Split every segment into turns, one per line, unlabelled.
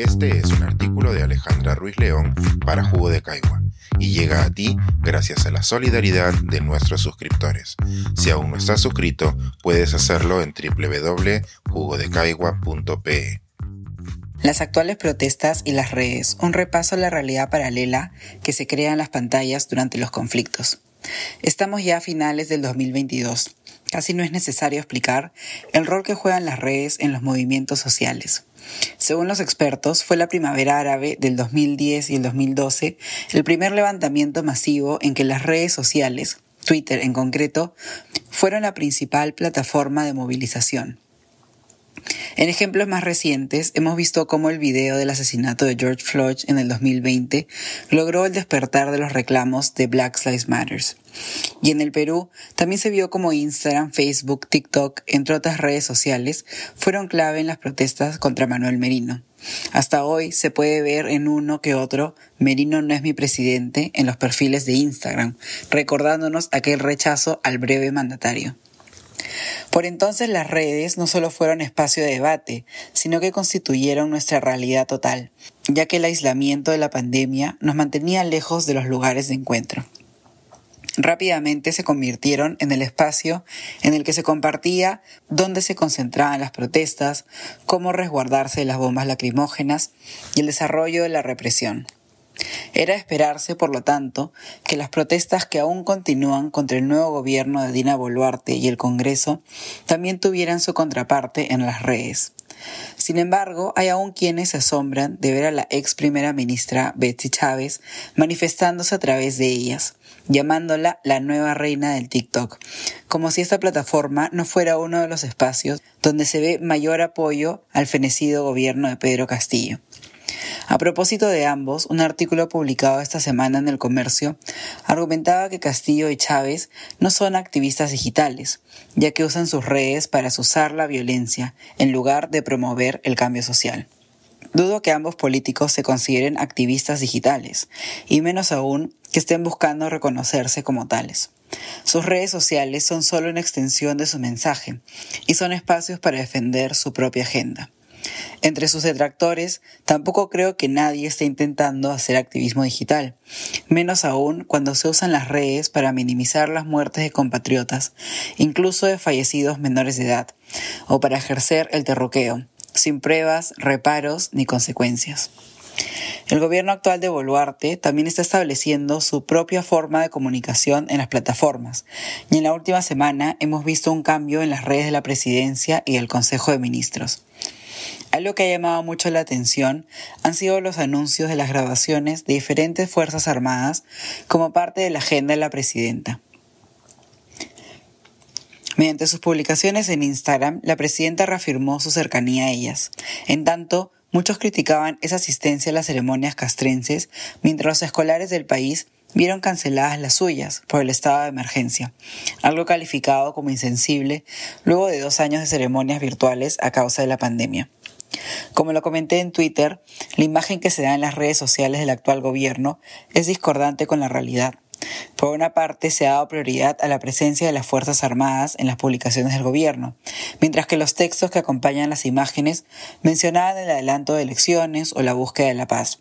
Este es un artículo de Alejandra Ruiz León para Jugo de Caigua y llega a ti gracias a la solidaridad de nuestros suscriptores. Si aún no estás suscrito, puedes hacerlo en www.jugodecaigua.pe.
Las actuales protestas y las redes, un repaso a la realidad paralela que se crea en las pantallas durante los conflictos. Estamos ya a finales del 2022. Casi no es necesario explicar el rol que juegan las redes en los movimientos sociales. Según los expertos, fue la primavera árabe del 2010 y el 2012 el primer levantamiento masivo en que las redes sociales, Twitter en concreto, fueron la principal plataforma de movilización. En ejemplos más recientes, hemos visto cómo el video del asesinato de George Floyd en el 2020 logró el despertar de los reclamos de Black Lives Matter. Y en el Perú también se vio como Instagram, Facebook, TikTok, entre otras redes sociales, fueron clave en las protestas contra Manuel Merino. Hasta hoy se puede ver en uno que otro Merino no es mi presidente en los perfiles de Instagram, recordándonos aquel rechazo al breve mandatario. Por entonces las redes no solo fueron espacio de debate, sino que constituyeron nuestra realidad total, ya que el aislamiento de la pandemia nos mantenía lejos de los lugares de encuentro. Rápidamente se convirtieron en el espacio en el que se compartía dónde se concentraban las protestas, cómo resguardarse de las bombas lacrimógenas y el desarrollo de la represión. Era esperarse, por lo tanto, que las protestas que aún continúan contra el nuevo gobierno de Dina Boluarte y el Congreso también tuvieran su contraparte en las redes. Sin embargo, hay aún quienes se asombran de ver a la ex primera ministra Betsy Chávez manifestándose a través de ellas, llamándola la nueva reina del TikTok, como si esta plataforma no fuera uno de los espacios donde se ve mayor apoyo al fenecido gobierno de Pedro Castillo. A propósito de ambos, un artículo publicado esta semana en el Comercio argumentaba que Castillo y Chávez no son activistas digitales, ya que usan sus redes para usar la violencia en lugar de promover el cambio social. Dudo que ambos políticos se consideren activistas digitales, y menos aún que estén buscando reconocerse como tales. Sus redes sociales son solo una extensión de su mensaje y son espacios para defender su propia agenda. Entre sus detractores, tampoco creo que nadie esté intentando hacer activismo digital, menos aún cuando se usan las redes para minimizar las muertes de compatriotas, incluso de fallecidos menores de edad, o para ejercer el terroqueo, sin pruebas, reparos ni consecuencias. El gobierno actual de Boluarte también está estableciendo su propia forma de comunicación en las plataformas, y en la última semana hemos visto un cambio en las redes de la presidencia y el Consejo de Ministros. Algo que ha llamado mucho la atención han sido los anuncios de las grabaciones de diferentes Fuerzas Armadas como parte de la agenda de la presidenta. Mediante sus publicaciones en Instagram, la presidenta reafirmó su cercanía a ellas. En tanto, muchos criticaban esa asistencia a las ceremonias castrenses, mientras los escolares del país vieron canceladas las suyas por el estado de emergencia, algo calificado como insensible luego de dos años de ceremonias virtuales a causa de la pandemia. Como lo comenté en Twitter, la imagen que se da en las redes sociales del actual gobierno es discordante con la realidad. Por una parte, se ha dado prioridad a la presencia de las Fuerzas Armadas en las publicaciones del gobierno, mientras que los textos que acompañan las imágenes mencionaban el adelanto de elecciones o la búsqueda de la paz.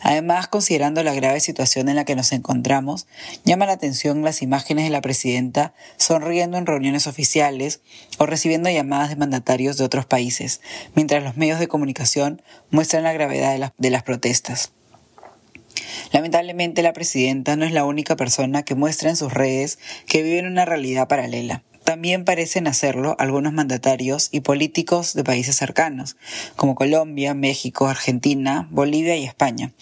Además, considerando la grave situación en la que nos encontramos, llama la atención las imágenes de la presidenta sonriendo en reuniones oficiales o recibiendo llamadas de mandatarios de otros países, mientras los medios de comunicación muestran la gravedad de, las protestas. Lamentablemente la presidenta no es la única persona que muestra en sus redes que vive en una realidad paralela. También parecen hacerlo algunos mandatarios y políticos de países cercanos, como Colombia, México, Argentina, Bolivia y España,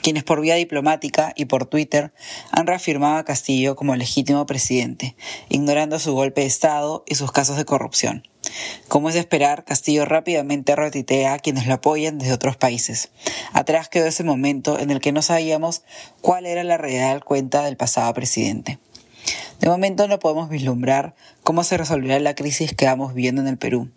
quienes por vía diplomática y por Twitter han reafirmado a Castillo como legítimo presidente, ignorando su golpe de Estado y sus casos de corrupción. Como es de esperar, Castillo rápidamente retitea a quienes lo apoyan desde otros países. Atrás quedó ese momento en el que no sabíamos cuál era la real cuenta del pasado presidente. De momento no podemos vislumbrar cómo se resolverá la crisis que vamos viviendo en el Perú.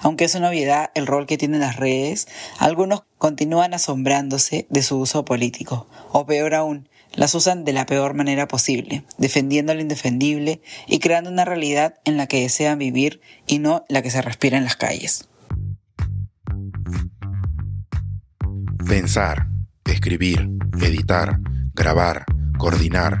Aunque es una obviedad el rol que tienen las redes, algunos continúan asombrándose de su uso político, o peor aún, las usan de la peor manera posible, defendiendo lo indefendible y creando una realidad en la que desean vivir y no la que se respira en las calles.
Pensar, escribir, editar, grabar, coordinar,